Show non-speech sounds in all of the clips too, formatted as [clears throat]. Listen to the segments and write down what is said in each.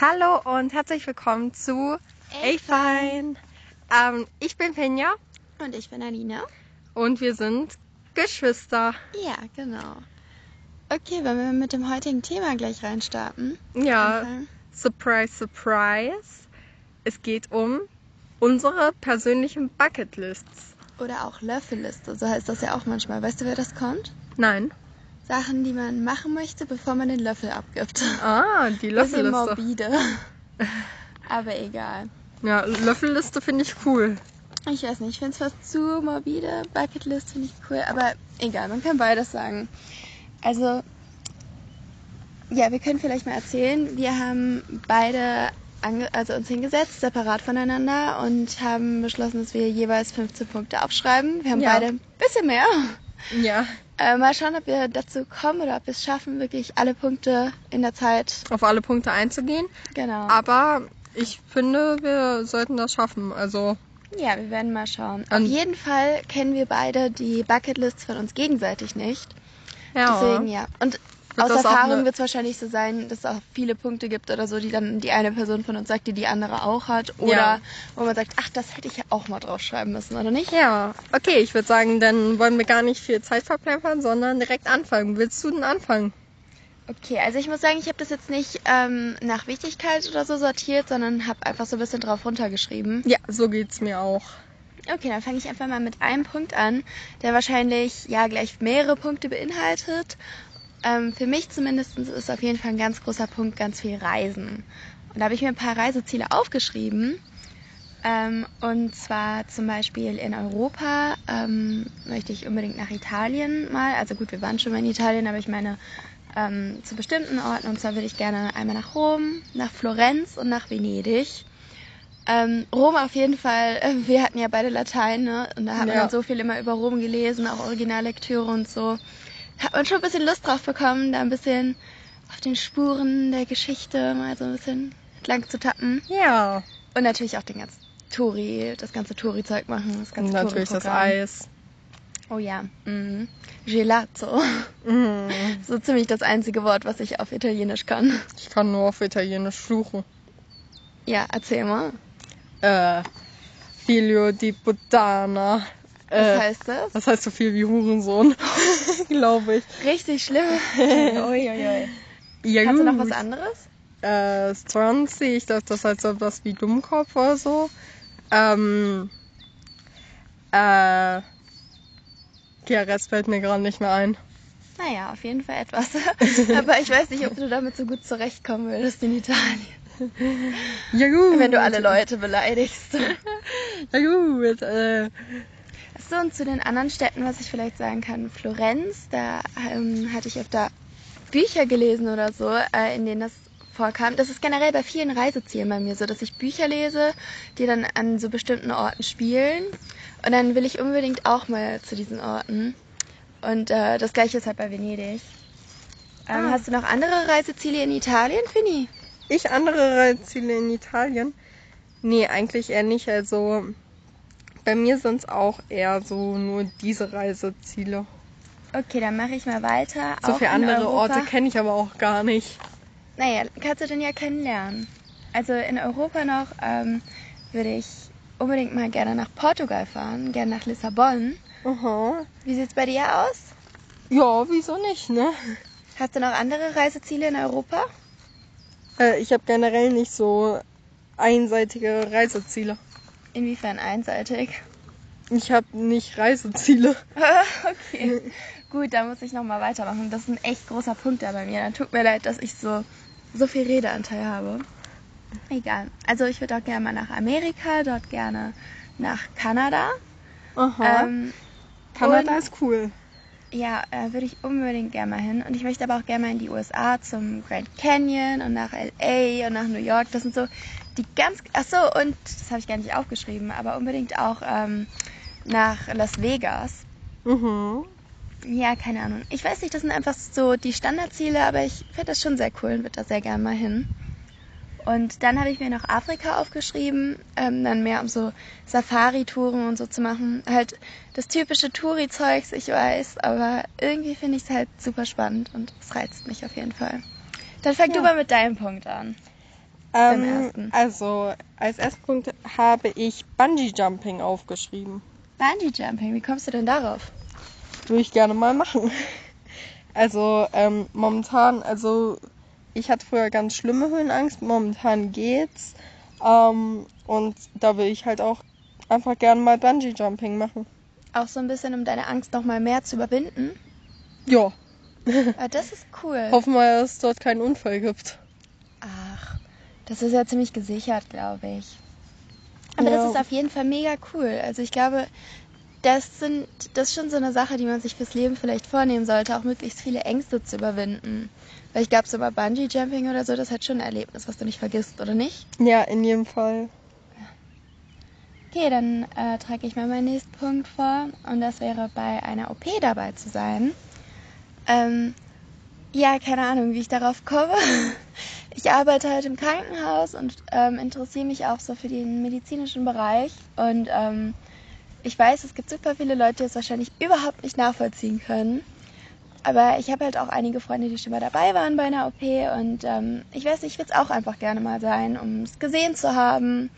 Hallo und herzlich willkommen zu Ey, Fein. Ähm, ich bin Penja Und ich bin Alina. und wir sind Geschwister. Ja, genau. Okay, wenn wir mit dem heutigen Thema gleich reinstarten. Ja, Anfangen. surprise, surprise. Es geht um unsere persönlichen Bucketlists. Oder auch Löffelliste, so heißt das ja auch manchmal. Weißt du, wer das kommt? Nein. Sachen, die man machen möchte, bevor man den Löffel abgibt. Ah, die Bisschen Löffelliste. morbide. [laughs] Aber egal. Ja, Löffelliste finde ich cool. Ich weiß nicht, ich finde es fast zu morbide. Bucketlist finde ich cool, aber egal, man kann beides sagen. Also, ja, wir können vielleicht mal erzählen. Wir haben beide also uns hingesetzt, separat voneinander und haben beschlossen, dass wir jeweils 15 Punkte aufschreiben. Wir haben Ja. beide ein bisschen mehr. Ja, Äh, mal schauen, ob wir dazu kommen oder ob wir es schaffen, wirklich alle Punkte in der Zeit. auf alle Punkte einzugehen. Genau. Aber ich finde, wir sollten das schaffen. Also, Ja, wir werden mal schauen. Auf jeden Fall kennen wir beide die Bucketlists von uns gegenseitig nicht. ja. Deswegen ja. Und aus das auch Erfahrung wird es wahrscheinlich so sein, dass es auch viele Punkte gibt oder so, die dann die eine Person von uns sagt, die die andere auch hat. Oder Ja. wo man sagt, ach, das hätte ich ja auch mal draufschreiben müssen, oder nicht? Ja, okay, ich würde sagen, dann wollen wir gar nicht viel Zeit verplempern, sondern direkt anfangen. Willst du denn anfangen? Okay, also ich muss sagen, ich habe das jetzt nicht ähm, nach Wichtigkeit oder so sortiert, sondern habe einfach so ein bisschen drauf runtergeschrieben. Ja, so geht's mir auch. Okay, dann fange ich einfach mal mit einem Punkt an, der wahrscheinlich ja gleich mehrere Punkte beinhaltet. Ähm, für mich zumindest ist auf jeden Fall ein ganz großer Punkt ganz viel Reisen. Und da habe ich mir ein paar Reiseziele aufgeschrieben. Ähm, und zwar zum Beispiel in Europa ähm, möchte ich unbedingt nach Italien mal. Also gut, wir waren schon mal in Italien, aber ich meine ähm, zu bestimmten Orten. Und zwar würde ich gerne einmal nach Rom, nach Florenz und nach Venedig. Ähm, Rom auf jeden Fall. [laughs] Wir hatten ja beide Latein, ne? Und da hat man Ja. dann so viel immer über Rom gelesen, auch Originallektüre und so. Hat man schon ein bisschen Lust drauf bekommen, da ein bisschen auf den Spuren der Geschichte mal so ein bisschen entlang zu tappen. Ja, Und natürlich auch den ganzen Touri, das ganze Touri-Zeug machen, das und ganze natürlich das. Eis. Oh ja. Mhm. Gelato. Mhm. [laughs] So ziemlich das einzige Wort, was ich auf Italienisch kann. Ich kann nur auf Italienisch fluchen. Ja, erzähl mal. Äh, Figlio di puttana. Was Äh, heißt das? das heißt so viel wie Hurensohn, [laughs] glaube ich. Richtig schlimm. Uiuiui. Ja, Kannst du noch was anderes? Äh, Stronzi, ich dachte, das heißt so was wie Dummkopf oder so. Ähm, äh, der Rest fällt mir gerade nicht mehr ein. Naja, auf jeden Fall etwas. [laughs] Aber ich weiß nicht, ob du damit so gut zurechtkommen würdest in Italien. Ja gut. Wenn du alle Leute beleidigst. Ja gut, äh, So, und zu den anderen Städten, was ich vielleicht sagen kann. Florenz, da ähm, hatte ich öfter Bücher gelesen oder so, äh, in denen das vorkam. Das ist generell bei vielen Reisezielen bei mir so, dass ich Bücher lese, die dann an so bestimmten Orten spielen. Und dann will ich unbedingt auch mal zu diesen Orten. Und äh, das gleiche ist halt bei Venedig. Ähm, Ah. Hast du noch andere Reiseziele in Italien, Finny? ich andere Reiseziele in Italien? Nee, eigentlich eher nicht. Also bei mir sind es auch eher so nur diese Reiseziele. Okay, dann mache ich mal weiter. So Auch viele andere Europa. Orte kenne ich aber auch gar nicht. Naja, kannst du denn ja kennenlernen. Also in Europa noch ähm, würde ich unbedingt mal gerne nach Portugal fahren, gerne nach Lissabon. Aha. Wie sieht's bei dir aus? Ja, wieso nicht, ne? Hast du noch andere Reiseziele in Europa? Äh, ich habe generell nicht so einseitige Reiseziele. Inwiefern einseitig? Ich habe nicht Reiseziele. [laughs] okay. Gut, da muss ich nochmal weitermachen. Das ist ein echt großer Punkt da bei mir. Dann tut mir leid, dass ich so, so viel Redeanteil habe. Egal. Also ich würde auch gerne mal nach Amerika, dort gerne nach Kanada. Aha. Ähm, Kanada und- ist cool. Ja, äh, würde ich unbedingt gerne mal hin. Und ich möchte aber auch gerne mal in die USA zum Grand Canyon und nach LA und nach New York. Das sind so die ganz. Ach so, und das habe ich gar nicht aufgeschrieben, aber unbedingt auch ähm, nach Las Vegas. Mhm. Ja, keine Ahnung. Ich weiß nicht, das sind einfach so die Standardziele, aber ich finde das schon sehr cool und würde da sehr gerne mal hin. Und dann habe ich mir noch Afrika aufgeschrieben, ähm, dann mehr um so Safari-Touren und so zu machen. Halt das typische Touri-Zeugs, ich weiß, aber irgendwie finde ich es halt super spannend und es reizt mich auf jeden Fall. Dann fang du Ja. mal mit deinem Punkt an. Ähm, ersten? also, als ersten Punkt habe ich Bungee Jumping aufgeschrieben. Bungee Jumping, wie kommst du denn darauf? Würde ich gerne mal machen. Also, ähm, momentan, also, ich hatte früher ganz schlimme Höhenangst, momentan geht's. Ähm, und da will ich halt auch einfach gerne mal Bungee Jumping machen. Auch so ein bisschen, um deine Angst noch mal mehr zu überwinden. Ja, Aber das ist cool. hoffen wir, dass es dort keinen Unfall gibt. Das ist ja ziemlich gesichert, glaube ich. Aber Ja. das ist auf jeden Fall mega cool. Also ich glaube, das sind das ist schon so eine Sache, die man sich fürs Leben vielleicht vornehmen sollte, auch möglichst viele Ängste zu überwinden. Weil ich glaube, so bei Bungee Jumping oder so, das hat schon ein Erlebnis, was du nicht vergisst, oder nicht? Ja, in jedem Fall. Okay, dann äh, trage ich mal meinen nächsten Punkt vor und das wäre bei einer OP dabei zu sein. Ähm, ja, keine Ahnung, wie ich darauf komme. [laughs] Ich arbeite halt im Krankenhaus und ähm, interessiere mich auch so für den medizinischen Bereich und ähm, ich weiß, es gibt super viele Leute, die es wahrscheinlich überhaupt nicht nachvollziehen können. Aber ich habe halt auch einige Freunde, die schon mal dabei waren bei einer OP und ähm, ich weiß nicht, ich würde es auch einfach gerne mal sein, um es gesehen zu haben.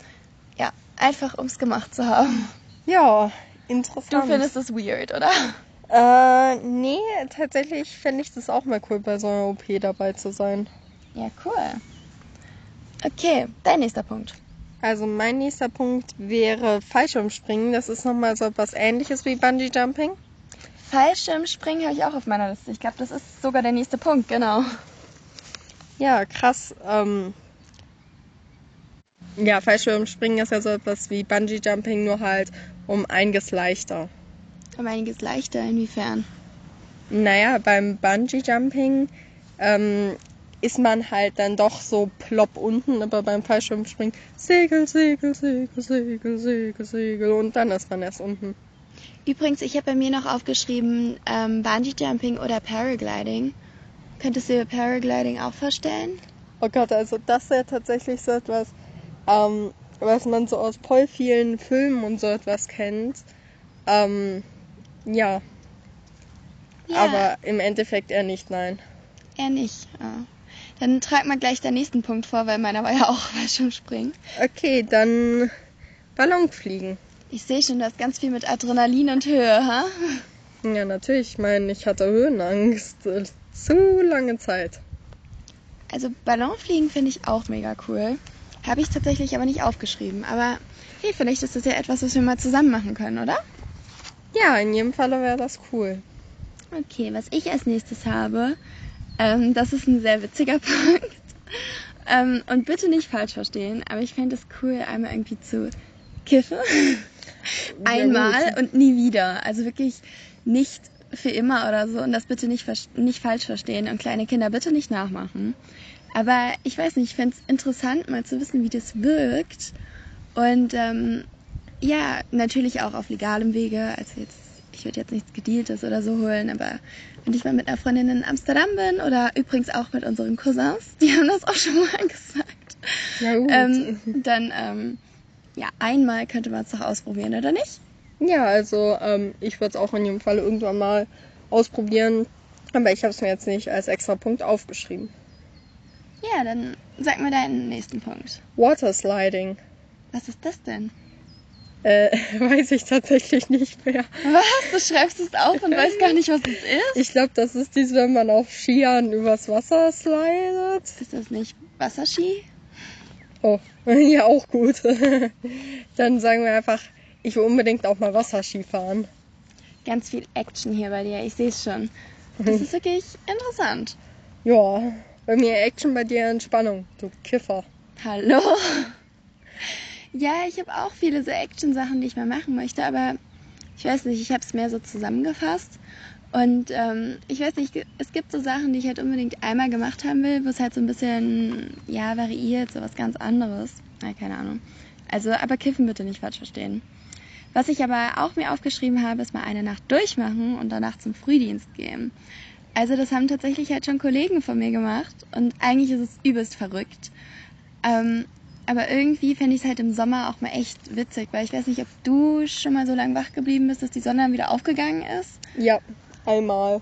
Ja, einfach um es gemacht zu haben. Ja, interessant. Du findest es weird, oder? Äh, nee, tatsächlich fände ich das auch mal cool, bei so einer OP dabei zu sein. Ja, cool. Okay, dein nächster Punkt. Also mein nächster Punkt wäre Fallschirmspringen. Das ist nochmal so etwas ähnliches wie Bungee Jumping. Fallschirmspringen habe ich auch auf meiner Liste. Ich glaube, das ist sogar der nächste Punkt, genau. Ja, krass. Ähm, ja, Fallschirmspringen ist ja so etwas wie Bungee Jumping, nur halt um einiges leichter. Um einiges leichter, inwiefern? Naja, beim Bungee Jumping ähm, ist man halt dann doch so plopp unten, aber beim Fallschirmspringen Segel, Segel, Segel, Segel, Segel, Segel und dann ist man erst unten. Übrigens, ich habe bei mir noch aufgeschrieben, ähm, Bungee Jumping oder Paragliding. Könntest du dir Paragliding auch vorstellen? Oh Gott, also das wäre tatsächlich so etwas, ähm, was man so aus voll vielen Filmen und so etwas kennt. Ähm, ja, aber im Endeffekt eher nicht, nein. eher nicht. Ah. Dann trag mal gleich den nächsten Punkt vor, weil meiner war ja auch [laughs] Fallschirmspringen. Okay, dann Ballonfliegen. Ich sehe schon, du hast ganz viel mit Adrenalin und Höhe, ha? Ja, natürlich. Ich meine, ich hatte Höhenangst. äh, Zu lange Zeit. Also Ballonfliegen finde ich auch mega cool. Habe ich tatsächlich aber nicht aufgeschrieben. Aber hey, vielleicht ist das ja etwas, was wir mal zusammen machen können, oder? Ja, in jedem Falle wäre das cool. Okay, was ich als nächstes habe, ähm, das ist ein sehr witziger [laughs] Punkt. Ähm, und bitte nicht falsch verstehen, aber ich fände es cool, einmal irgendwie zu kiffen. [laughs] einmal und nie wieder. Also wirklich nicht für immer oder so. Und das bitte nicht, nicht falsch verstehen und kleine Kinder bitte nicht nachmachen. Aber ich weiß nicht, ich fände es interessant, mal zu wissen, wie das wirkt. Und ähm, ja, natürlich auch auf legalem Wege. Also jetzt, ich würde jetzt nichts Gedealtes oder so holen, aber wenn ich mal mit einer Freundin in Amsterdam bin oder übrigens auch mit unseren Cousins, die haben das auch schon mal [laughs] gesagt, Ja, gut. ähm, dann ähm, ja, einmal könnte man es doch ausprobieren, oder nicht? Ja, also ähm, ich würde es auch in jedem Fall irgendwann mal ausprobieren. Aber ich habe es mir jetzt nicht als extra Punkt aufgeschrieben. Ja, dann sag mir deinen nächsten Punkt. Watersliding. Was ist das denn? Äh, [laughs] weiß ich tatsächlich nicht mehr. Was? Du schreibst es auf und weißt gar nicht, was es ist? Ich glaube, das ist dies, wenn man auf Skiern übers Wasser slidet. Ist das nicht Wasserski? Oh, [laughs] ja, auch gut. [laughs] Dann sagen wir einfach, ich will unbedingt auch mal Wasserski fahren. Ganz viel Action hier bei dir, ich sehe es schon. Das ist wirklich interessant. Ja, bei mir Action, bei dir Entspannung, du Kiffer. Hallo? Ja, ich habe auch viele so Action-Sachen, die ich mal machen möchte, aber ich weiß nicht, ich habe es mehr so zusammengefasst. Und ähm, ich weiß nicht, es gibt so Sachen, die ich halt unbedingt einmal gemacht haben will, wo es halt so ein bisschen, ja, variiert, so was ganz anderes. Na, keine Ahnung. Also, aber Kiffen bitte nicht falsch verstehen. Was ich aber auch mir aufgeschrieben habe, ist mal eine Nacht durchmachen und danach zum Frühdienst gehen. Also das haben tatsächlich halt schon Kollegen von mir gemacht und eigentlich ist es übelst verrückt. Ähm, aber irgendwie fände ich es halt im Sommer auch mal echt witzig, weil ich weiß nicht, ob du schon mal so lange wach geblieben bist, dass die Sonne dann wieder aufgegangen ist. Ja, einmal.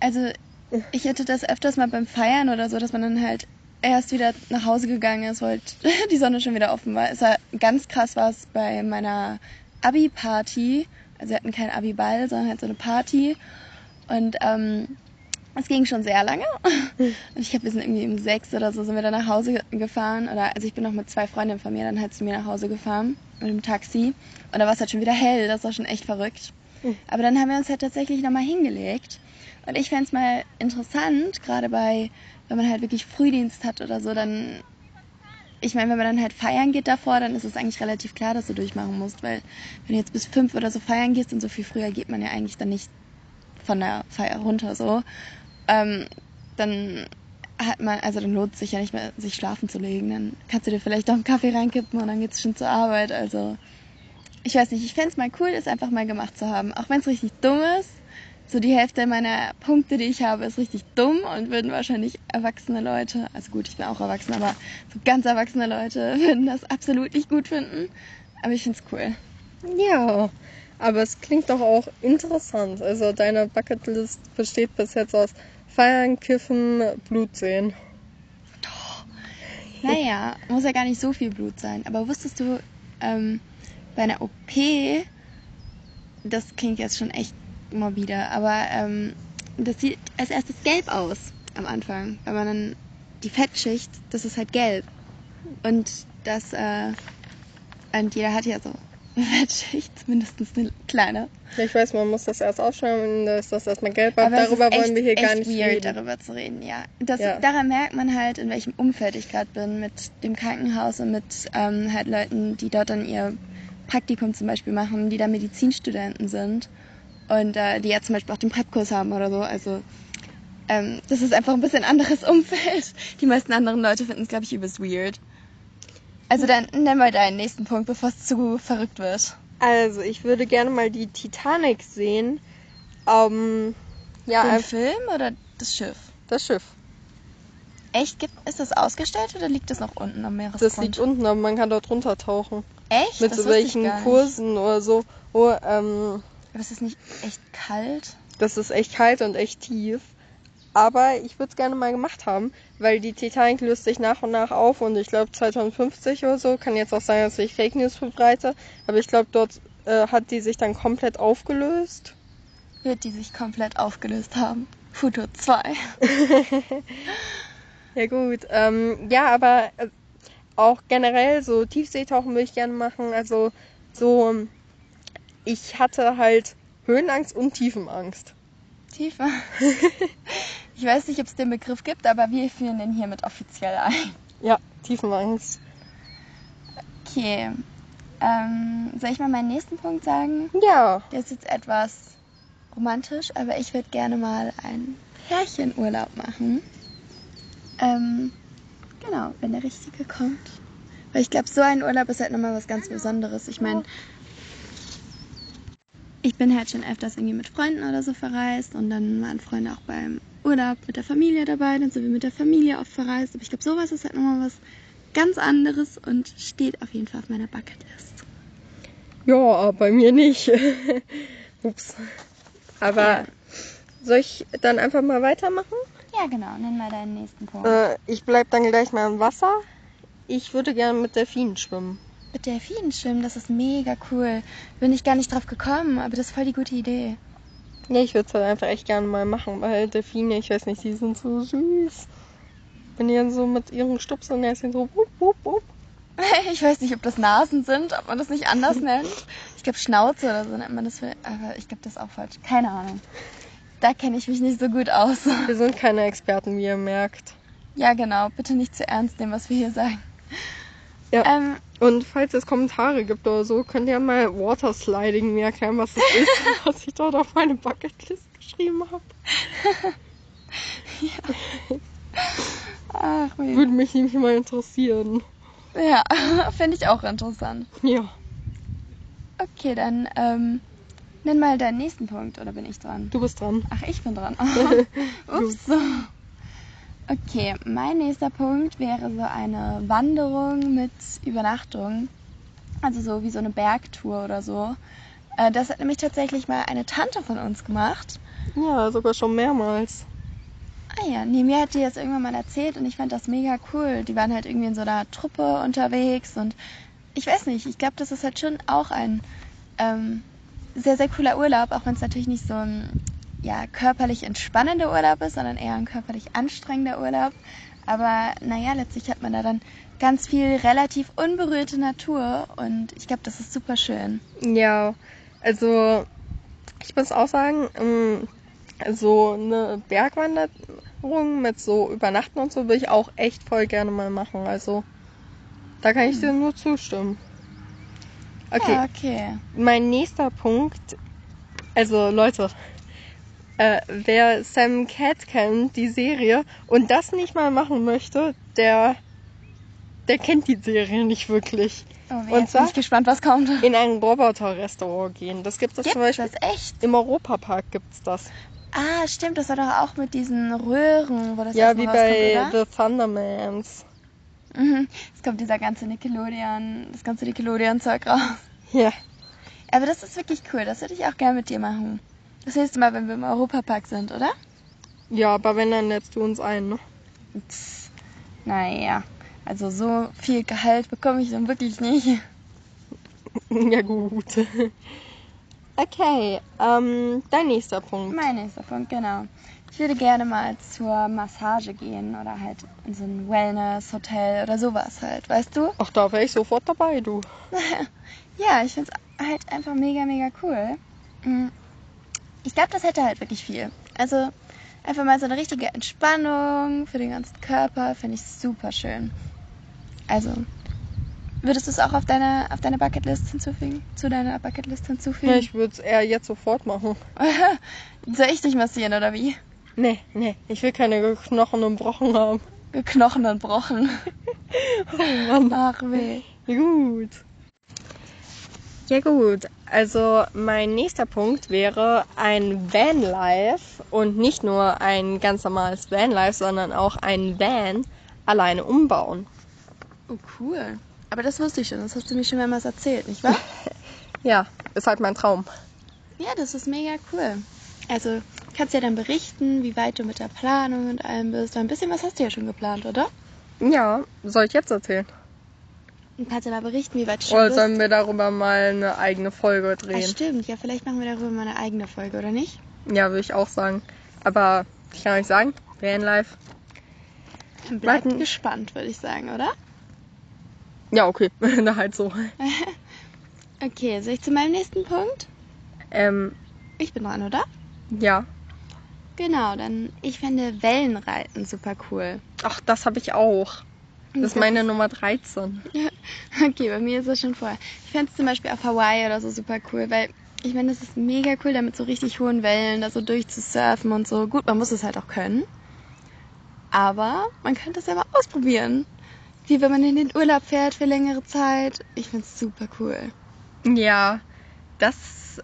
Also ich hatte das öfters mal beim Feiern oder so, dass man dann halt erst wieder nach Hause gegangen ist, weil [laughs] die Sonne schon wieder offen war. Es war ganz krass war es bei meiner Abi-Party. Also wir hatten keinen Abi-Ball, sondern halt so eine Party. Und ähm, es ging schon sehr lange. Und ich glaube, wir sind irgendwie um sechs oder so sind wir dann nach Hause gefahren. Oder also ich bin noch mit zwei Freundinnen von mir dann halt zu mir nach Hause gefahren mit dem Taxi. Und da war es halt schon wieder hell. Das war schon echt verrückt. Mhm. Aber dann haben wir uns halt tatsächlich nochmal hingelegt. Und ich fände es mal interessant, gerade bei, wenn man halt wirklich Frühdienst hat oder so, dann. Ich meine, wenn man dann halt feiern geht davor, dann ist es eigentlich relativ klar, dass du durchmachen musst, weil wenn du jetzt bis fünf oder so feiern gehst und so viel früher geht man ja eigentlich dann nicht von der Feier runter so, ähm, dann hat man, also dann lohnt es sich ja nicht mehr, sich schlafen zu legen. Dann kannst du dir vielleicht auch einen Kaffee reinkippen und dann geht's schon zur Arbeit. Also ich weiß nicht, ich fänd's mal cool, es einfach mal gemacht zu haben. Auch wenn es richtig dumm ist. So die Hälfte meiner Punkte, die ich habe, ist richtig dumm und würden wahrscheinlich erwachsene Leute, also gut, ich bin auch erwachsen, aber so ganz erwachsene Leute [laughs] würden das absolut nicht gut finden. Aber ich find's cool. Ja, aber es klingt doch auch interessant. Also deine Bucketlist besteht bis jetzt aus Feiern, Kiffen, Blut sehen. Naja, muss ja gar nicht so viel Blut sein. Aber wusstest du, ähm, bei einer OP, das klingt jetzt schon echt morbide, aber ähm, das sieht als erstes gelb aus am Anfang. Wenn man dann die Fettschicht, das ist halt gelb. Und das, äh, und jeder hat ja so eine Fettschicht, mindestens eine kleine. Ich weiß, man muss das erst aufschreiben, dann ist das erstmal gelb. Aber darüber echt, wollen wir hier gar nicht weird, reden. darüber zu reden, ja. Das, Ja. Daran merkt man halt, in welchem Umfeld ich gerade bin, mit dem Krankenhaus und mit ähm, halt Leuten, die dort dann ihr Praktikum zum Beispiel machen, die da Medizinstudenten sind und äh, die ja zum Beispiel auch den Prepkurs haben oder so. Also ähm, das ist einfach ein bisschen anderes [laughs] Umfeld. Die meisten anderen Leute finden es, glaube ich, übelst weird. Also dann nenn mal deinen nächsten Punkt, bevor es zu verrückt wird. Also, ich würde gerne mal die Titanic sehen. Ähm, ja, Den Film oder das Schiff? das Schiff. Echt? Gibt, ist das ausgestellt oder liegt das noch unten am Meeresgrund? Das liegt unten, aber man kann dort runtertauchen. Echt? Mit Das so welchen gar nicht. Kursen oder so. Oh, ähm, Aber ist das nicht echt kalt? das ist echt kalt und echt tief. Aber ich würde es gerne mal gemacht haben, weil die Titanic löst sich nach und nach auf und ich glaube 2050 oder so, kann jetzt auch sein, dass ich Fake News verbreite, aber ich glaube dort äh, hat die sich dann komplett aufgelöst. Wird die sich komplett aufgelöst haben? Futur 2. [laughs] Ja gut, ähm, ja, aber äh, auch generell so Tiefseetauchen würde ich gerne machen. Also so, ich hatte halt Höhenangst und Tiefenangst. Tiefer. [laughs] Ich weiß nicht, ob es den Begriff gibt, aber wir führen den hiermit offiziell ein. Ja, Tiefenangst. Okay. Ähm, soll ich mal meinen nächsten Punkt sagen? Ja, Der ist jetzt etwas romantisch, aber ich würde gerne mal einen Pärchenurlaub machen. Ähm, genau, wenn der richtige kommt. Weil ich glaube, so ein Urlaub ist halt nochmal was ganz Besonderes. Ich meine, ich bin halt schon öfters irgendwie mit Freunden oder so verreist und dann waren Freunde auch beim Urlaub mit der Familie dabei, dann sind wir mit der Familie oft verreist. Aber ich glaube, sowas ist halt nochmal was ganz anderes und steht auf jeden Fall auf meiner Bucketlist. ja, bei mir nicht. [laughs] Ups. Aber Ja. soll ich dann einfach mal weitermachen? Ja, genau, nenn mal deinen nächsten Punkt. Äh, ich bleib dann gleich mal im Wasser. Ich würde gerne mit Delfinen schwimmen. Mit Delfinen schwimmen, das ist mega cool. Bin ich gar nicht drauf gekommen, aber das ist voll die gute Idee. Ja, ich würde es halt einfach echt gerne mal machen, weil Delfine, ich weiß nicht, die sind so süß. Wenn die dann so mit ihren Stupsernäschen so wupp, wupp, wupp. [laughs] Ich weiß nicht, ob das Nasen sind, ob man das nicht anders [laughs] nennt. Ich glaube Schnauze oder so nennt man das. Für, aber ich glaube das ist auch falsch. Keine Ahnung. Da kenne ich mich nicht so gut aus. [laughs] Wir sind keine Experten, wie ihr merkt. Ja, genau. Bitte nicht zu ernst nehmen, was wir hier sagen. Ja. Ähm, Und falls es Kommentare gibt oder so, könnt ihr mal Watersliding mir erklären, was das ist, [laughs] was ich dort auf meine Bucketlist geschrieben habe. ach, weh. Würde mich nämlich mal interessieren. Ja, [laughs] finde ich auch interessant. Ja. Okay, dann ähm, nenn mal deinen nächsten Punkt, oder bin ich dran? Du bist dran. Ach, ich bin dran. [laughs] Ups. Okay, mein nächster Punkt wäre so eine Wanderung mit Übernachtung. Also so wie so eine Bergtour oder so. Äh, Das hat nämlich tatsächlich mal eine Tante von uns gemacht. Ja, sogar schon mehrmals. Ah Ah ja, nee, mir hat die das irgendwann mal erzählt und ich fand das mega cool. Die waren halt irgendwie in so einer Truppe unterwegs und ich weiß nicht, ich glaube, das ist halt schon auch ein ähm, sehr, sehr cooler Urlaub, auch wenn es natürlich nicht so ein ja, körperlich entspannender Urlaub ist, sondern eher ein körperlich anstrengender Urlaub. Aber naja, letztlich hat man da dann ganz viel relativ unberührte Natur und ich glaube, das ist super schön. Ja, also ich muss auch sagen, ähm, so eine Bergwanderung mit so Übernachten und so will ich auch echt voll gerne mal machen. Also da kann ich dir nur zustimmen. Okay, Ja, okay. mein nächster Punkt, also Leute, äh, wer Sam Cat kennt, die Serie, und das nicht mal machen möchte, der, der kennt die Serie nicht wirklich. Oh, Und jetzt bin zwar- ich gespannt, was kommt. In ein Roboterrestaurant gehen. Das gibt es zum Beispiel das echt? im Europapark gibt's das. Ah, stimmt, das war doch auch mit diesen Röhren, wo das ja, wie bei oder? The Thundermans. Mhm. Es kommt dieser ganze Nickelodeon, das ganze Nickelodeon-Zeug raus. Ja. Aber das ist wirklich cool, das würde ich auch gerne mit dir machen. Das nächste Mal, wenn wir im Europapark sind, oder? Ja, aber wenn, dann lädst du uns ein, ne? Pff, naja, also so viel Gehalt bekomme ich dann wirklich nicht. [laughs] ja, gut. Okay, ähm, dein nächster Punkt. Mein nächster Punkt, genau. Ich würde gerne mal zur Massage gehen oder halt in so ein Wellness-Hotel oder sowas halt, weißt du? Ach, da wäre ich sofort dabei, du. [laughs] Ja, ich finde es halt einfach mega, mega cool. Ich glaube, das hätte halt wirklich viel. Also einfach mal so eine richtige Entspannung für den ganzen Körper, finde ich super schön. Also, würdest du es auch auf deine, auf deine Bucketlist hinzufügen? Zu deiner Bucketlist hinzufügen? Ja, ich würde es eher jetzt sofort machen. [laughs] Soll ich dich massieren oder wie? Nee, nee, ich will keine Knochen und Brochen haben. Knochen und Brochen. [laughs] Oh Mann. Ach weh. Gut. Ja gut, also mein nächster Punkt wäre ein Vanlife und nicht nur ein ganz normales Vanlife, sondern auch ein Van alleine umbauen. Oh, cool. Aber das wusste ich schon, das hast du mir schon mehrmals erzählt, nicht wahr? [laughs] Ja, ist halt mein Traum. Ja, das ist mega cool. Also kannst ja dann berichten, wie weit du mit der Planung und allem bist. Ein bisschen was hast du ja schon geplant, oder? Ja, soll ich jetzt erzählen? Und kannst ja mal berichten, wie weit du schon Oder bist. sollen wir darüber mal eine eigene Folge ah, drehen? stimmt, ja, vielleicht machen wir darüber mal eine eigene Folge, oder nicht? Ja, würde ich auch sagen. Aber ich kann euch sagen, Vanlife. Dann bleibt Warten. gespannt, würde ich sagen, oder? Ja, okay, [laughs] na halt so. [laughs] Okay, soll ich zu meinem nächsten Punkt? Ähm, Ich bin dran, oder? ja. Genau, dann ich fände Wellenreiten super cool. Ach, das habe ich auch. Das ist meine Nummer 13. Okay, bei mir ist das schon vorher. Ich fände es zum Beispiel auf Hawaii oder so super cool, weil ich meine, es ist mega cool, da mit so richtig hohen Wellen da so durchzusurfen und so. Gut, man muss es halt auch können. Aber man könnte es ja mal ausprobieren. Wie wenn man in den Urlaub fährt für längere Zeit. Ich finde es super cool. Ja, das.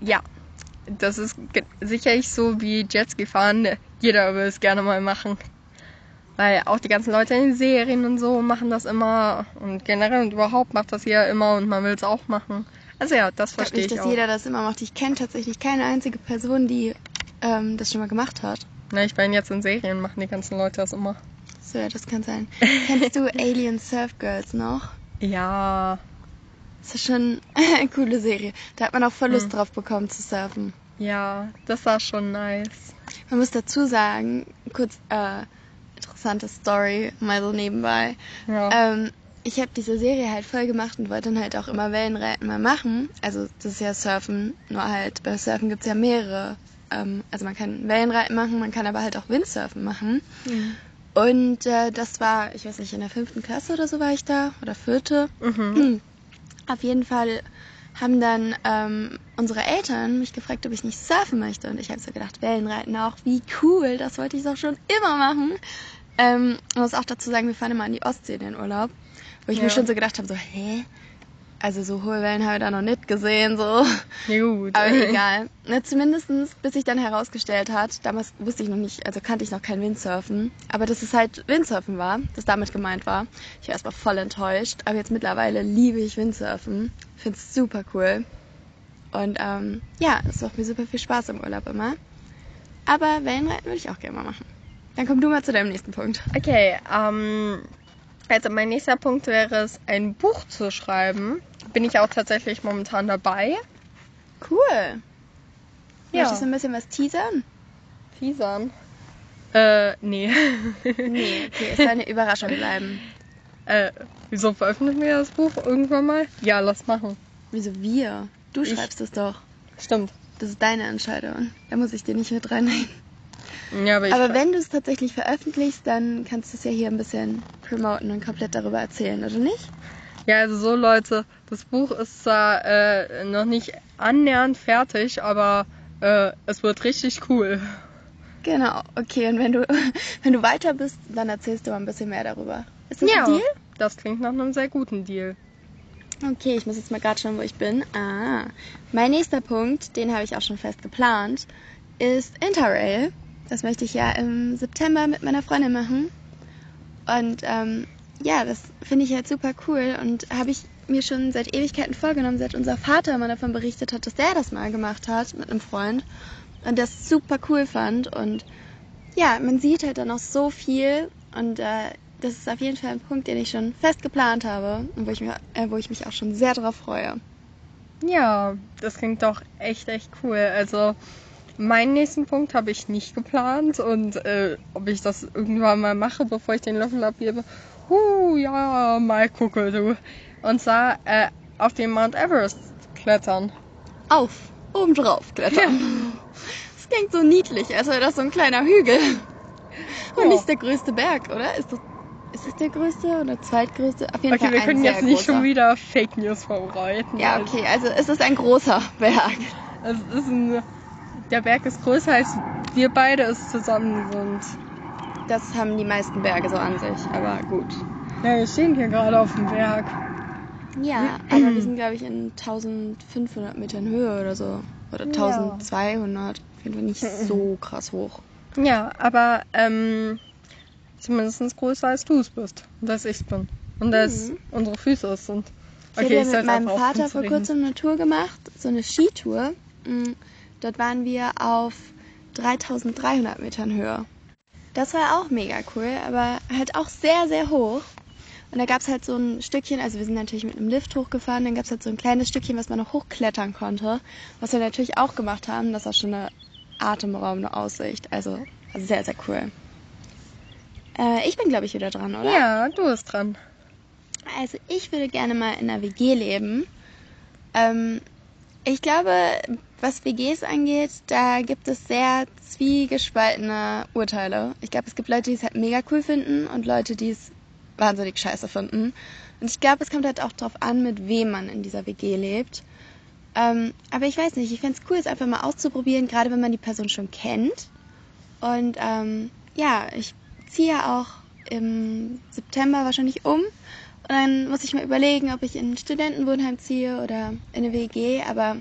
Ja. Das ist sicherlich so wie Jetski fahren. Jeder will es gerne mal machen. Weil auch die ganzen Leute in den Serien und so machen das immer. Und generell und überhaupt macht das jeder immer und man will es auch machen. Also ja, das Ich verstehe nicht, ich dass auch. jeder das immer macht. Ich kenne tatsächlich keine einzige Person, die ähm, das schon mal gemacht hat. Na, ich meine, jetzt in Serien machen die ganzen Leute das immer. So, ja, das kann sein. Kennst du [laughs] Alien Surf Girls noch? Ja. Das ist schon [laughs] eine coole Serie. Da hat man auch voll Lust Hm. drauf bekommen zu surfen. Ja, das war schon nice. Man muss dazu sagen, kurz äh, interessante Story, mal so nebenbei. Ja. Ähm, ich habe diese Serie halt voll gemacht und wollte dann halt auch immer Wellenreiten mal machen. Also das ist ja Surfen, nur halt bei Surfen gibt's ja mehrere. Ähm, also man kann Wellenreiten machen, man kann aber halt auch Windsurfen machen. Mhm. Und äh, das war, ich weiß nicht, in der fünften Klasse oder so war ich da, oder vierte. Mhm. [clears throat] Auf jeden Fall haben dann ähm, unsere Eltern mich gefragt, ob ich nicht surfen möchte. Und ich habe so gedacht, Wellenreiten auch, wie cool, das wollte ich doch schon immer machen. Ähm, ich muss auch dazu sagen, wir fahren immer an die Ostsee in den Urlaub. Wo ich Ja. mir schon so gedacht habe, so, hä? Also so hohe Wellen habe ich da noch nicht gesehen, so. Ja, gut. Aber egal. Na, zumindestens, bis sich dann herausgestellt hat, damals wusste ich noch nicht, also kannte ich noch kein Windsurfen, aber dass es halt Windsurfen war, das damit gemeint war. Ich war erstmal voll enttäuscht, aber jetzt mittlerweile liebe ich Windsurfen. Finde es super cool. Und ähm, ja, es macht mir super viel Spaß im Urlaub immer. Aber Wellenreiten würde ich auch gerne mal machen. Dann komm du mal zu deinem nächsten Punkt. Okay, ähm, also mein nächster Punkt wäre es, ein Buch zu schreiben. Bin ich auch tatsächlich momentan dabei. Cool. Ja. Möchtest du ein bisschen was teasern? Teasern. Äh, nee. [laughs] Nee, okay, es soll eine Überraschung bleiben. äh, wieso veröffentlichen wir das Buch irgendwann mal? Ja, lass machen. Wieso wir? Du Ich- schreibst es doch. Stimmt. Das ist deine Entscheidung. Da muss ich dir nicht mit reinnehmen. Ja, aber Aber wenn du es tatsächlich veröffentlichst, dann kannst du es ja hier ein bisschen promoten und komplett darüber erzählen, oder nicht? Ja, also so Leute, das Buch ist zwar äh, noch nicht annähernd fertig, aber äh, es wird richtig cool. Genau, okay. Und wenn du, [laughs] wenn du weiter bist, dann erzählst du mal ein bisschen mehr darüber. Ist das ja, ein Deal? das klingt nach einem sehr guten Deal. Okay, ich muss jetzt mal gerade schauen, wo ich bin. Ah, mein nächster Punkt, den habe ich auch schon fest geplant, ist Interrail. Das möchte ich ja im September mit meiner Freundin machen. Und ähm, ja, das finde ich halt super cool und habe ich mir schon seit Ewigkeiten vorgenommen, seit unser Vater mal davon berichtet hat, dass der das mal gemacht hat mit einem Freund und das super cool fand. Und ja, man sieht halt dann auch so viel und äh, das ist auf jeden Fall ein Punkt, den ich schon fest geplant habe und wo ich, mir, äh, wo ich mich auch schon sehr darauf freue. Ja, das klingt doch echt, echt cool. Also, meinen nächsten Punkt habe ich nicht geplant und äh, ob ich das irgendwann mal mache, bevor ich den Löffel abgebe, huh, ja, mal gucke du. Und zwar äh, auf den Mount Everest klettern. Auf, obendrauf klettern. Das klingt so niedlich, als wäre das so ein kleiner Hügel. Und Ja. nicht der größte Berg, oder? Ist das, ist das der größte oder zweitgrößte? Auf jeden Okay, Fall wir können jetzt nicht großer. schon wieder Fake News verbreiten. Ja, okay, also es ist ein großer Berg. Es ist ein, der Berg ist größer als wir beide es zusammen sind. Das haben die meisten Berge so an sich, aber gut. Ja, wir stehen hier gerade auf dem Berg. Ja, aber wir sind, glaube ich, in 1500 Metern Höhe oder so. Oder Ja. 1200. Auf jeden Fall nicht so krass hoch. Ja, aber ähm, zumindest größer als du es bist. Und als ich bin. Und als Mhm. unsere Füße es sind. Ich habe ja mit meinem Vater vor kurzem eine Tour gemacht, so eine Skitour. Dort waren wir auf 3300 Metern Höhe. Das war auch mega cool, aber halt auch sehr, sehr hoch. Und da gab es halt so ein Stückchen, also wir sind natürlich mit einem Lift hochgefahren, dann gab es halt so ein kleines Stückchen, was man noch hochklettern konnte. Was wir natürlich auch gemacht haben, das war schon eine atemberaubende Aussicht. Also sehr, sehr cool. Äh, ich bin, glaube ich, wieder dran, oder? Ja, du bist dran. Also ich würde gerne mal in einer WG leben. Ähm, ich glaube, was WGs angeht, da gibt es sehr zwiegespaltene Urteile. Ich glaube, es gibt Leute, die es halt mega cool finden und Leute, die es wahnsinnig scheiße finden. Und ich glaube, es kommt halt auch drauf an, mit wem man in dieser WG lebt. Ähm, aber ich weiß nicht, ich fände es cool, es einfach mal auszuprobieren, gerade wenn man die Person schon kennt. Und ähm, ja, ich ziehe ja auch im September wahrscheinlich um. Und dann muss ich mal überlegen, ob ich in ein Studentenwohnheim ziehe oder in eine WG. Aber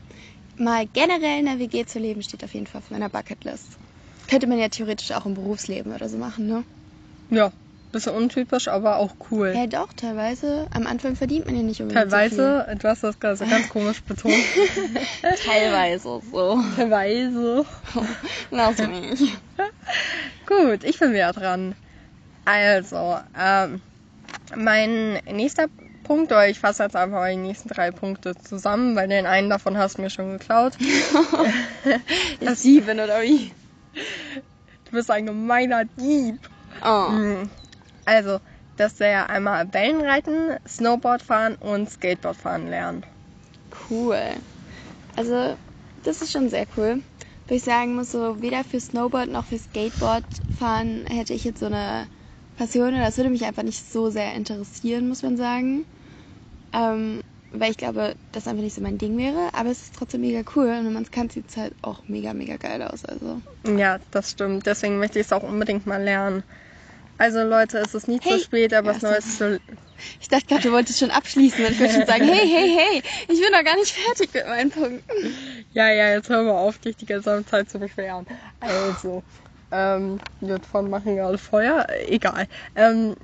mal generell in einer WG zu leben, steht auf jeden Fall auf meiner Bucketlist. Könnte man ja theoretisch auch im Berufsleben oder so machen, ne? Ja, bisschen untypisch, aber auch cool. Ja, doch, teilweise. Am Anfang verdient man ja nicht unbedingt Teilweise, du hast das gerade so ganz [laughs] komisch betont. So. [laughs] Teilweise so. Teilweise. [laughs] Lass mich. Gut, ich bin wieder dran. Also, ähm, mein nächster Punkt, oder ich fasse jetzt einfach mal die nächsten drei Punkte zusammen, weil den einen davon hast du mir schon geklaut. [laughs] Ist Steven oder wie? Du bist ein gemeiner Dieb. Oh. Also, dass wir einmal Wellenreiten, Snowboard fahren und Skateboard fahren lernen. Cool. Also, das ist schon sehr cool. Wo ich sagen muss, so weder für Snowboard noch für Skateboard fahren hätte ich jetzt so eine Passion oder das würde mich einfach nicht so sehr interessieren, muss man sagen. Ähm, weil ich glaube, das einfach nicht so mein Ding wäre. Aber es ist trotzdem mega cool und wenn man es kann, sieht es halt auch mega, mega geil aus. Also. Ja, das stimmt. Deswegen möchte ich es auch unbedingt mal lernen. Also Leute, es ist nie Hey. zu spät, aber was Ja, Neues zu... Ich dachte gerade, du wolltest schon abschließen und ich wollte schon sagen, hey, hey, hey, ich bin noch gar nicht fertig mit meinen Punkten. Ja, ja, jetzt hör mal auf, dich die ganze Zeit zu beschweren. Also, ähm, wir von machen gerade Feuer. Egal. Ähm,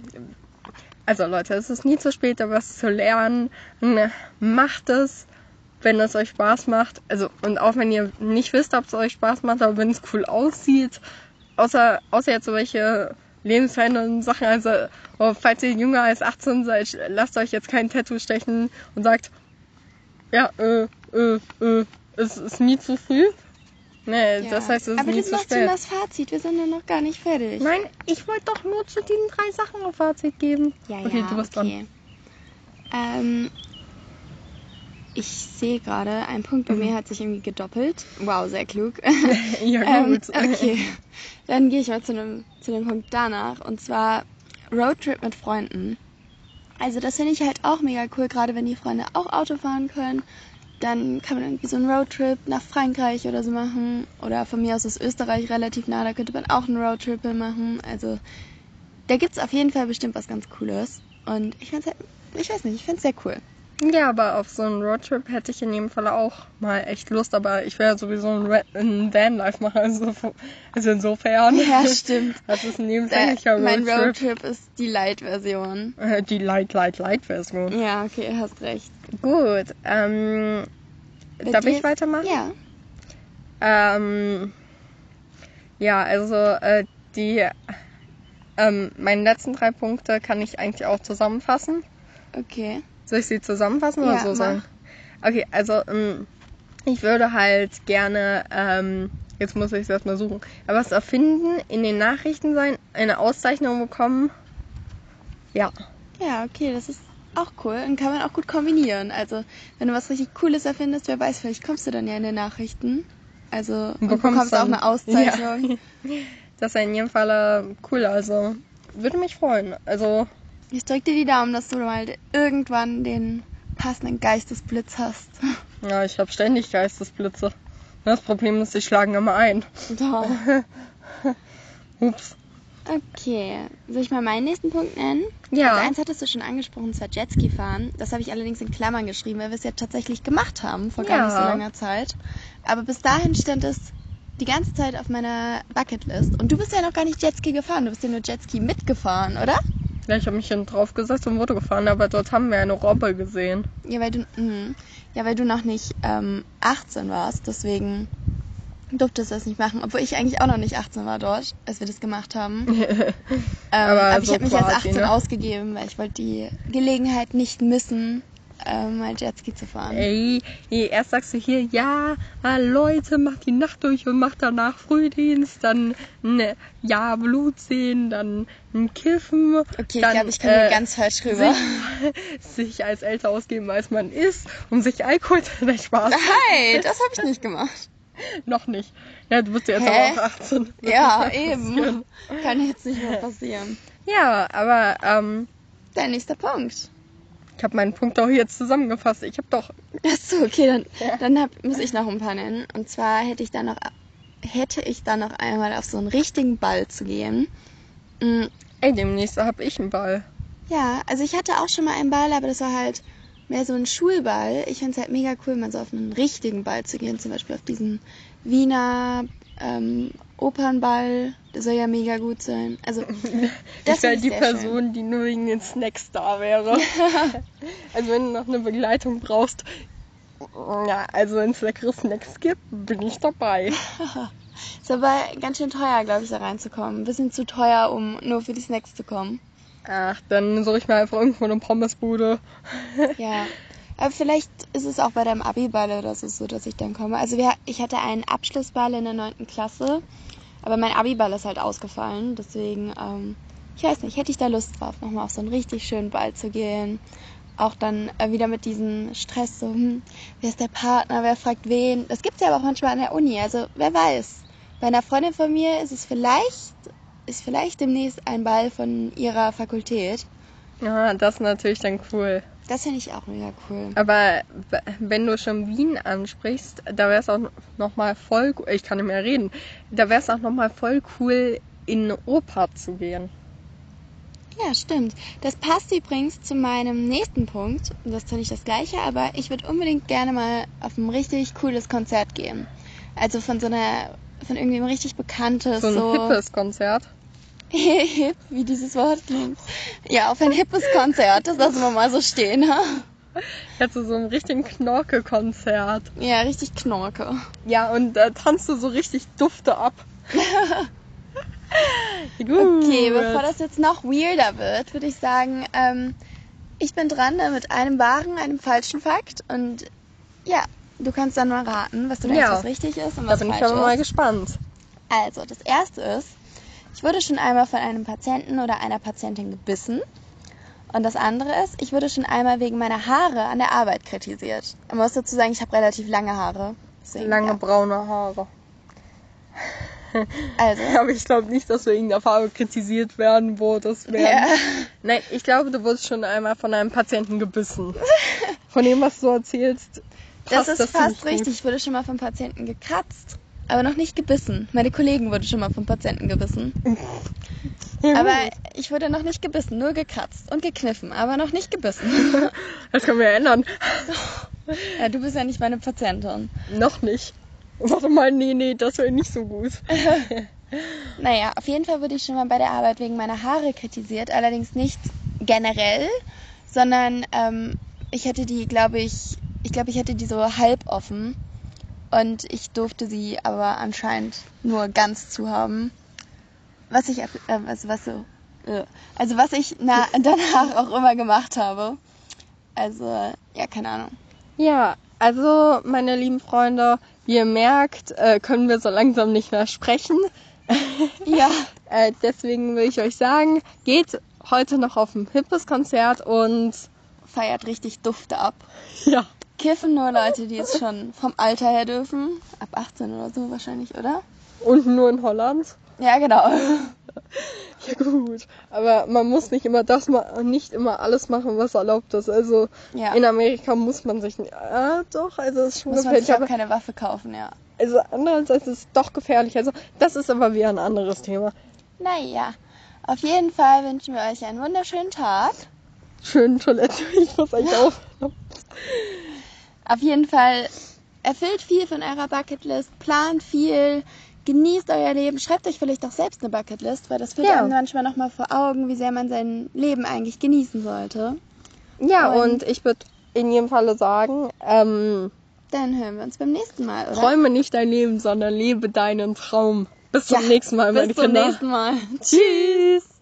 also Leute, es ist nie zu spät, da was zu lernen. Ne, Macht es, wenn es euch Spaß macht. Also, und auch wenn ihr nicht wisst, ob es euch Spaß macht, aber wenn es cool aussieht, außer, außer jetzt so welche lebensverändernden Sachen, also oh, falls ihr jünger als 18 seid, lasst euch jetzt kein Tattoo stechen und sagt, ja, äh, äh, äh, es ist nie zu früh. Nee, Ja. das heißt, es ist Aber nie das zu macht schon das Fazit. Wir sind ja noch gar nicht fertig. Nein, ich wollte doch nur zu diesen drei Sachen ein Fazit geben. Ja, okay, ja, du bist okay. Ähm, ich sehe gerade, ein Punkt bei Mhm. mir hat sich irgendwie gedoppelt. Wow, sehr klug. dran. [laughs] [laughs] ja, ähm, gut. okay, [laughs] dann gehe ich mal zu dem, zu dem Punkt danach. Und zwar Roadtrip mit Freunden. Also das finde ich halt auch mega cool, gerade wenn die Freunde auch Auto fahren können. Dann kann man irgendwie so einen Roadtrip nach Frankreich oder so machen. Oder von mir aus ist Österreich relativ nah, da könnte man auch einen Roadtrip machen. Also da gibt's auf jeden Fall bestimmt was ganz Cooles. Und ich find's halt, ich weiß nicht, ich find's sehr cool. Ja, aber auf so einen Roadtrip hätte ich in jedem Fall auch mal echt Lust, aber ich wäre sowieso ein, ein Vanlife machen, also, also insofern. Ja, stimmt. [laughs] Das ist ein Äh, lebenslänglicher mein Roadtrip. Roadtrip ist die Light-Version. Äh, Die Light, Light, Light Version. Ja, okay, hast recht. Gut, ähm, Bei darf ich ist- weitermachen? Ja. Ähm, ja, also äh, die, ähm, meine letzten drei Punkte kann ich eigentlich auch zusammenfassen. Okay. Soll ich sie zusammenfassen oder Ja, so mach. sagen? Okay, also ähm, ich würde halt gerne, ähm, jetzt muss ich es erstmal suchen, aber was erfinden, in den Nachrichten sein, eine Auszeichnung bekommen. Ja, Ja, okay, das ist auch cool und kann man auch gut kombinieren. Also, wenn du was richtig Cooles erfindest, wer weiß, vielleicht kommst du dann ja in den Nachrichten. Also, und bekommst, auch dann- eine Auszeichnung. Ja. [laughs] Das wäre in jedem Fall äh, cool, also würde mich freuen. Also, Ich drück dir die Daumen, dass du mal irgendwann den passenden Geistesblitz hast. [laughs] ja, ich habe ständig Geistesblitze. Das Problem ist, sie schlagen immer ein. Doch. [laughs] Ups. Okay, soll ich mal meinen nächsten Punkt nennen? Ja. Also eins hattest du schon angesprochen, zwar Jetski fahren. Das habe ich allerdings in Klammern geschrieben, weil wir es ja tatsächlich gemacht haben vor gar Ja. nicht so langer Zeit. Aber bis dahin stand es die ganze Zeit auf meiner Bucketlist. Und du bist ja noch gar nicht Jetski gefahren, du bist ja nur Jetski mitgefahren, oder? Ja, ich habe mich hinten drauf gesetzt und wurde gefahren, aber dort haben wir eine Robbe gesehen. Ja, weil du, mh, ja, weil du noch nicht ähm, 18 warst, deswegen durftest du das nicht machen. Obwohl ich eigentlich auch noch nicht 18 war dort, als wir das gemacht haben. [laughs] Ähm, Aber aber, ich so habe mich als quasi, 18 ne? ausgegeben, weil ich wollte die Gelegenheit nicht missen, ähm, mal Jetski zu fahren. Ey, erst sagst du hier, ja, ah, Leute, macht die Nacht durch und macht danach Frühdienst, dann ein Jahr Blut sehen, dann ein Kiffen. Okay, ich dann, glaube, ich komme äh, ganz falsch rüber. Sich, [laughs] sich als älter ausgeben, als man ist, um sich Alkohol zu der Spaß. Hey, das habe ich nicht gemacht. [laughs] Noch nicht. Ja, du bist ja jetzt Hä? aber auch 18. Das Ja, eben. Kann jetzt nicht mehr passieren. Ja, aber ähm, Dein nächster Punkt. Ich habe meinen Punkt auch jetzt zusammengefasst. Ich habe doch Achso, okay, dann, Ja. dann hab, muss ich noch ein paar nennen. Und zwar hätte ich dann noch, hätte ich dann noch einmal auf so einen richtigen Ball zu gehen. Mm, Ey, demnächst habe ich einen Ball. Ja, also ich hatte auch schon mal einen Ball, aber das war halt mehr so ein Schulball. Ich finde es halt mega cool, mal so auf einen richtigen Ball zu gehen. Zum Beispiel auf diesen Wiener ähm, Opernball. Der soll ja mega gut sein. Also, [laughs] das ich wäre die Person, die nur wegen den Snacks da wäre. [laughs] also wenn du noch eine Begleitung brauchst, ja, also wenn es leckere Snacks gibt, bin ich dabei. [laughs] Ist aber ganz schön teuer, glaube ich, da reinzukommen. Ein bisschen zu teuer, um nur für die Snacks zu kommen. Ach, dann suche ich mir einfach irgendwo eine Pommesbude. Ja. Aber vielleicht ist es auch bei deinem Abi-Ball oder so, so, dass ich dann komme. Also wir, ich hatte einen Abschlussball in der 9. Klasse, aber mein Abi-Ball ist halt ausgefallen. Deswegen, ähm, ich weiß nicht, hätte ich da Lust drauf, nochmal auf so einen richtig schönen Ball zu gehen. Auch dann äh, wieder mit diesem Stress, so, hm, wer ist der Partner, wer fragt wen. Das gibt's ja aber auch manchmal an der Uni, also wer weiß. Bei einer Freundin von mir ist es vielleicht, ist vielleicht demnächst ein Ball von ihrer Fakultät. Ja, das ist natürlich dann cool. Das finde ich auch mega cool. Aber wenn du schon Wien ansprichst, da wäre es auch noch mal voll, ich kann nicht mehr reden, da wäre es auch noch mal voll cool, in eine Oper zu gehen. Ja, stimmt. Das passt übrigens zu meinem nächsten Punkt. Das ist zwar nicht das gleiche, aber ich würde unbedingt gerne mal auf ein richtig cooles Konzert gehen. Also von so einer, von irgendwie einem richtig bekanntes, So ein so hippes Konzert. Hip, wie dieses Wort klingt. Ja, auf ein hippes Konzert, das lassen wir mal so stehen. Ne? Jetzt so ein richtigen Knorke-Konzert. Ja, richtig Knorke. Ja, und da tanzt du so richtig Dufte ab. [laughs] Okay, bevor das jetzt noch weirder wird, würde ich sagen, ähm, ich bin dran äh, mit einem wahren, einem falschen Fakt und ja, du kannst dann mal raten, was du denkst, Ja. was richtig ist und Da was bin ich falsch aber mal ist. gespannt. Also, das erste ist, ich wurde schon einmal von einem Patienten oder einer Patientin gebissen. Und das andere ist, ich wurde schon einmal wegen meiner Haare an der Arbeit kritisiert. Ich muss dazu sagen, ich habe relativ lange Haare. Deswegen, Lange Ja. braune Haare. [laughs] [laughs] Also, Aber ich glaube nicht, dass du irgendeiner Farbe kritisiert werden wurdest. Werden. ja. Nein, ich glaube, du wurdest schon einmal von einem Patienten gebissen. [laughs] Von dem, was du erzählst, das ist ziemlich fast gut. richtig. Ich wurde schon mal vom Patienten gekratzt, aber noch nicht gebissen. Meine Kollegen wurden schon mal vom Patienten gebissen. Aber ich wurde noch nicht gebissen, nur gekratzt und gekniffen, aber noch nicht gebissen. [laughs] Das können wir ändern. ja, du bist ja nicht meine Patientin. Noch nicht. Warte mal, nee, nee, das wäre nicht so gut. [laughs] Naja, auf jeden Fall wurde ich schon mal bei der Arbeit wegen meiner Haare kritisiert, allerdings nicht generell, sondern ähm, ich hätte die, glaube ich, ich glaube, ich hätte die so halb offen und ich durfte sie aber anscheinend nur ganz zu haben. Was ich, äh, also was so, äh, also was ich na, [laughs] danach auch immer gemacht habe. Also, ja, keine Ahnung. Ja, also, meine lieben Freunde, wie ihr merkt, äh, können wir so langsam nicht mehr sprechen. [laughs] Ja, [laughs] Äh, deswegen will ich euch sagen, geht heute noch auf ein Hippes-Konzert und feiert richtig Dufte ab. ja, Kiffen nur Leute, die es schon vom Alter her dürfen. Ab 18 oder so wahrscheinlich, oder? und nur in Holland. Ja, genau. [laughs] Ja gut, aber man muss nicht immer das ma nicht immer alles machen, was erlaubt ist. Also Ja. in Amerika muss man sich äh, doch, also es ist schon Muss man gefährlich, sich auch keine Waffe kaufen, ja. also andererseits ist es doch gefährlich. Also das ist aber wieder ein anderes Thema. Naja, auf jeden Fall wünschen wir euch einen wunderschönen Tag. Schöne Toilette, [laughs] ich muss eigentlich [laughs] auf. Auf jeden Fall erfüllt viel von eurer Bucketlist, plant viel, genießt euer Leben, schreibt euch vielleicht auch selbst eine Bucketlist, weil das führt Ja. einem manchmal nochmal vor Augen, wie sehr man sein Leben eigentlich genießen sollte. Ja, Und- und ich würde in jedem Falle sagen, ähm, Dann hören wir uns beim nächsten Mal, oder? träume nicht dein Leben, sondern lebe deinen Traum. Bis zum Ja, nächsten Mal, meine Bis zum Kinder. nächsten Mal. Tschüss.